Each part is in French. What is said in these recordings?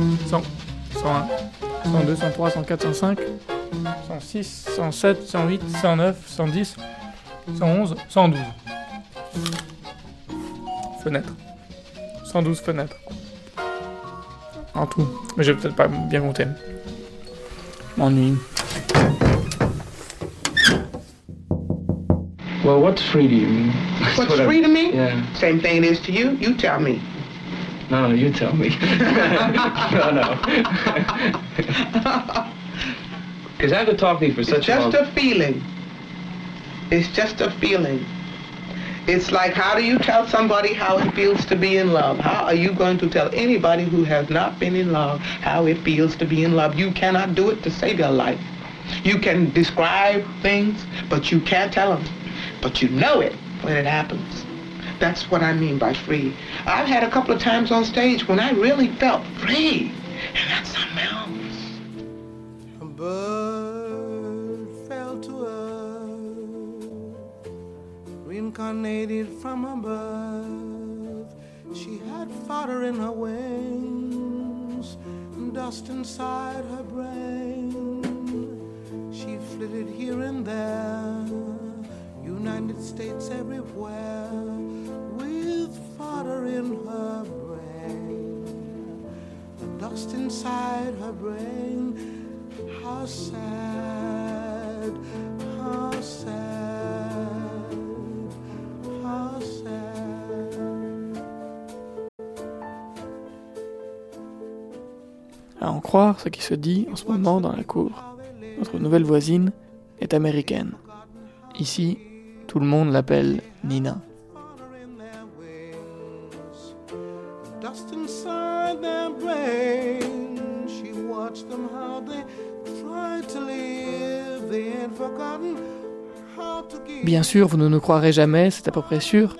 100, 101, 102, 103, 104, 105, 106, 107, 108, 109, 110, 111, 112. Fenêtres. 112 fenêtres. En tout. Mais je vais peut-être pas bien compter. Je m'ennuie. Well, what's free to you? That's What's what I- free to me? Yeah. Same thing it is to you. You tell me. No, no, you tell me. no, no. Because I've been talking to you for such a long just a feeling. It's just a feeling. It's like how do you tell somebody how it feels to be in love? How are you going to tell anybody who has not been in love how it feels to be in love? You cannot do it to save your life. You can describe things, but you can't tell them. But you know it when it happens. That's what I mean by free. I've had a couple of times on stage when I really felt free. And that's something else. A bird fell to earth, reincarnated from above. She had fodder in her wings, and dust inside her States everywhere, with fodder in her brain the dust inside her brain. How sad, how sad, how sad. À en croire ce qui se dit en ce moment dans la cour, notre nouvelle voisine est américaine. Ici, tout le monde l'appelle Nina. Bien sûr, vous ne nous croirez jamais, c'est à peu près sûr,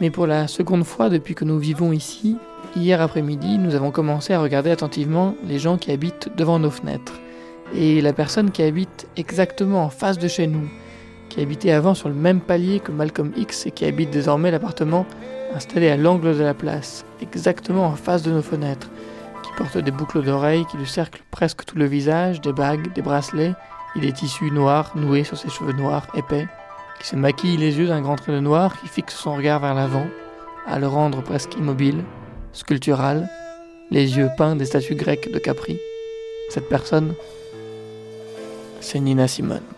mais pour la seconde fois depuis que nous vivons ici, hier après-midi, nous avons commencé à regarder attentivement les gens qui habitent devant nos fenêtres. Et la personne qui habite exactement en face de chez nous, qui habitait avant sur le même palier que Malcolm X et qui habite désormais l'appartement installé à l'angle de la place, exactement en face de nos fenêtres, qui porte des boucles d'oreilles qui lui cerclent presque tout le visage, des bagues, des bracelets, et des tissus noirs noués sur ses cheveux noirs épais, qui se maquille les yeux d'un grand trait de noir qui fixe son regard vers l'avant, à le rendre presque immobile, sculptural, les yeux peints des statues grecques de Capri. Cette personne, c'est Nina Simone.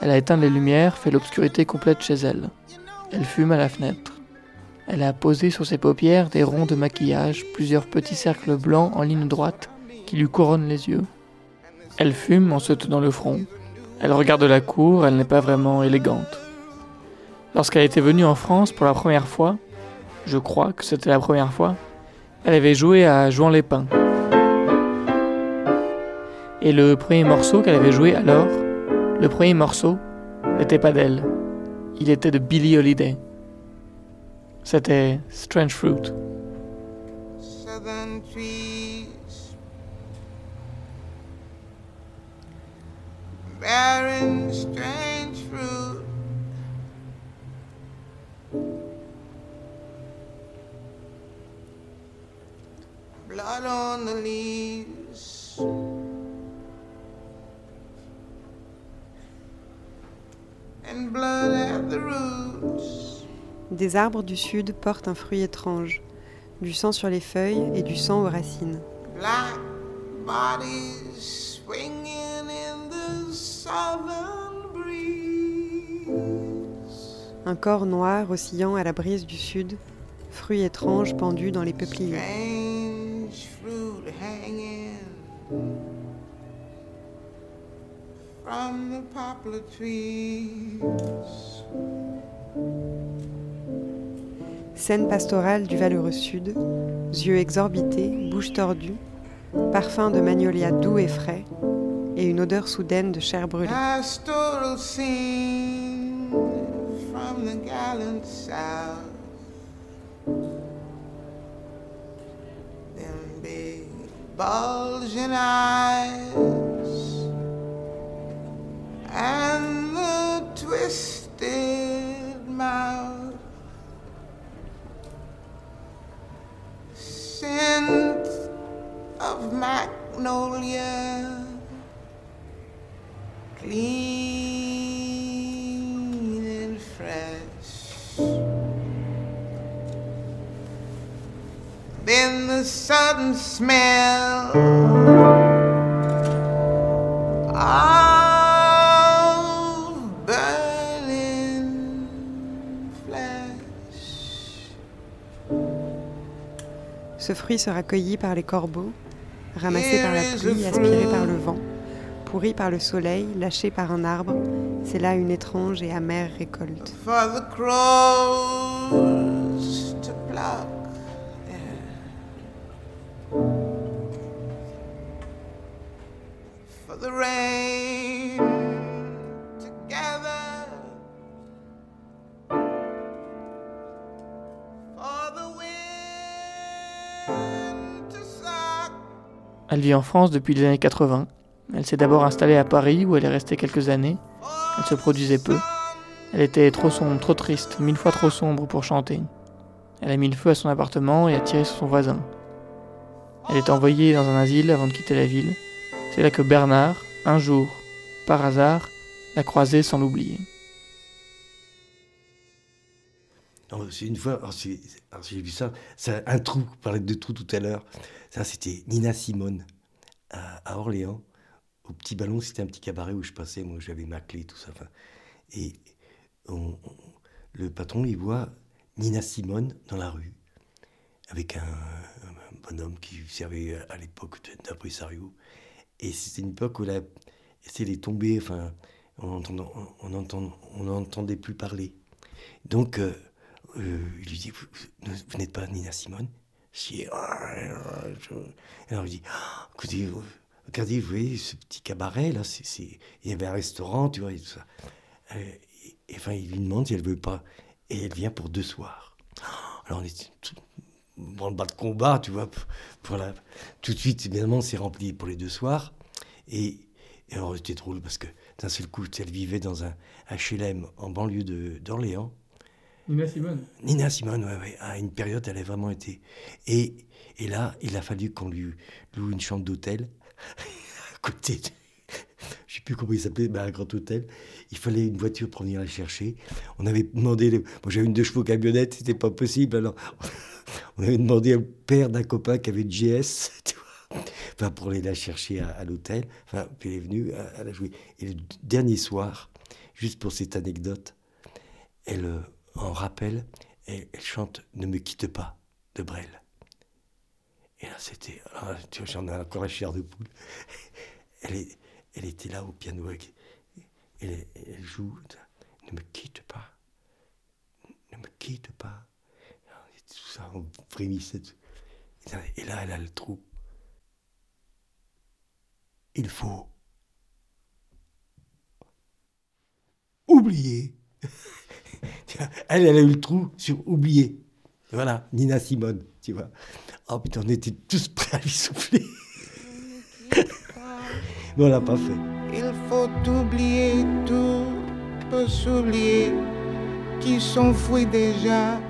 Elle a éteint les lumières, fait l'obscurité complète chez elle. Elle fume à la fenêtre. Elle a posé sur ses paupières des ronds de maquillage, plusieurs petits cercles blancs en ligne droite qui lui couronnent les yeux. Elle fume en se tenant le front. Elle regarde la cour, elle n'est pas vraiment élégante. Lorsqu'elle était venue en France pour la première fois, je crois que c'était la première fois, elle avait joué à Jouant les Pins. Et le premier morceau qu'elle avait joué alors, le premier morceau, n'était pas d'elle. Il était de Billie Holiday. C'était Strange Fruit. Southern trees strange fruit. Blood on the leaves. Des arbres du sud portent un fruit étrange, du sang sur les feuilles et du sang aux racines. Black bodies swinging in the southern breeze. Un corps noir oscillant à la brise du sud, fruits étranges pendus dans les peupliers. Strange fruit hanging from the poplar trees. Scène pastorale du valeureux sud, yeux exorbités, bouche tordue, parfum de magnolia doux et frais, et une odeur soudaine de chair brûlée. Clean and fresh. Then the sudden smell flesh. Ce fruit sera cueilli par les corbeaux, ramassé par la pluie, aspiré par le vent, pourri par le soleil, lâché par un arbre. C'est là une étrange et amère récolte. Elle vit en France depuis les années 80. Elle s'est d'abord installée à Paris où elle est restée quelques années. Elle se produisait peu. Elle était trop sombre, trop triste, mille fois trop sombre pour chanter. Elle a mis le feu à son appartement et a tiré sur son voisin. Elle est envoyée dans un asile avant de quitter la ville. C'est là que Bernard, un jour, par hasard, l'a croisée sans l'oublier. C'est une fois, j'ai vu ça, c'est un trou, on parlait de trou tout à l'heure. Ça, c'était Nina Simone à, Orléans. Au Petit Ballon, c'était un petit cabaret où je passais, moi j'avais ma clé, tout ça. Et le patron, il voit Nina Simone dans la rue, avec un, bonhomme qui servait à l'époque d'impresario. Et c'était une époque où la, c'est les tombées, enfin, on n'entendait on, entend- on plus parler. Donc, euh, euh, il lui dit, vous, n'êtes pas Nina Simone? Ah, euh, Alors il dit, Ah, écoutez, vous- regardez, vous voyez ce petit cabaret là, il y avait un restaurant, tu vois, et tout ça. Euh, enfin, il lui demande si elle veut pas, et elle vient pour deux soirs. Alors on est dans le bas de combat, tu vois, tout de suite, évidemment, c'est rempli pour les deux soirs. Et, et alors c'était drôle parce que d'un seul coup, elle vivait dans un HLM en banlieue d'Orléans. Nina Simone. Nina Simone, ouais, ouais, à une période, elle a vraiment été. Et, et là, il a fallu qu'on lui loue une chambre d'hôtel à côté. de- Je sais plus comment il s'appelait, mais un grand hôtel. Il fallait une voiture pour venir la chercher. On avait demandé. les- Moi, j'avais une deux chevaux camionnette, c'était pas possible. Alors, on avait demandé au père d'un copain qui avait une GS, tu vois, pour aller la chercher à, à l'hôtel. Enfin, puis elle est venue, elle elle a joué. Et le dernier soir, juste pour cette anecdote, elle, euh, en rappel, elle, chante Ne me quitte pas de Brel. Et là, c'était. vois, J'en ai encore la chair de poule. Elle, est, elle était là au piano. Elle, joue. Ne me quitte pas. Ne me quitte pas. Tout ça, on frémissait. Et là, elle a le trou. Il faut oublier. Elle, elle a eu le trou sur oublier. Voilà, Nina Simone, tu vois. Oh putain, on était tous prêts à lui souffler. Mais on l'a pas fait. Il faut oublier tout, peut s'oublier, qui s'enfuit déjà.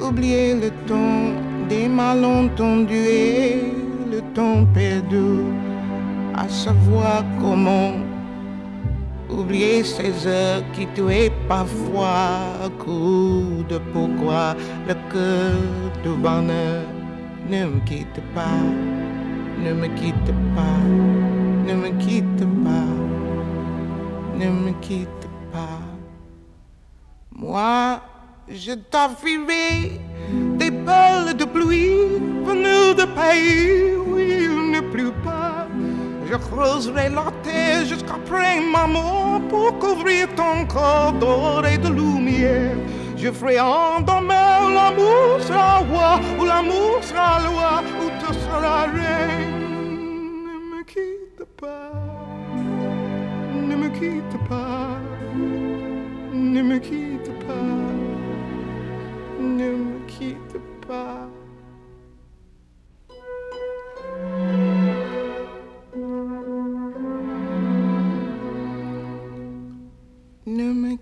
Oublier le temps des malentendus et le temps perdu, à savoir comment. Oublier ces heures qui tuaient parfois coup de pourquoi le cœur du bonheur ne me quitte pas, ne me quitte pas. Ne me quitte pas, ne me quitte pas. Moi, je t'offrirai perles de pluie venues de pays où il ne pleut pas. Je creuserai la terre jusqu'après ma mort pour couvrir ton corps d'or et de lumière. Je ferai endormir l'amour sera roi, ou l'amour sera loi, ou tu seras reine. Ne me quitte pas, ne me quitte pas, ne me quitte pas, ne me quitte pas.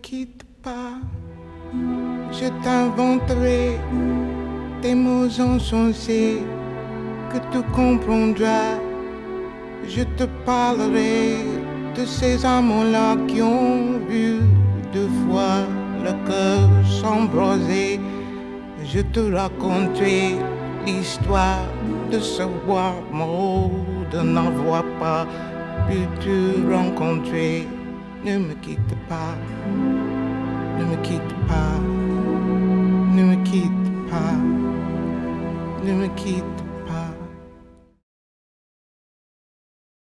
Quitte pas, je t'inventerai des mots insensés que tu comprendras. Je te parlerai de ces amants-là qui ont vu deux fois le cœur s'embraser. Je te raconterai l'histoire de ce bois mort, de n'avoir pas pu te rencontrer. Ne me quitte pas, ne me quitte pas, ne me quitte pas, ne me quitte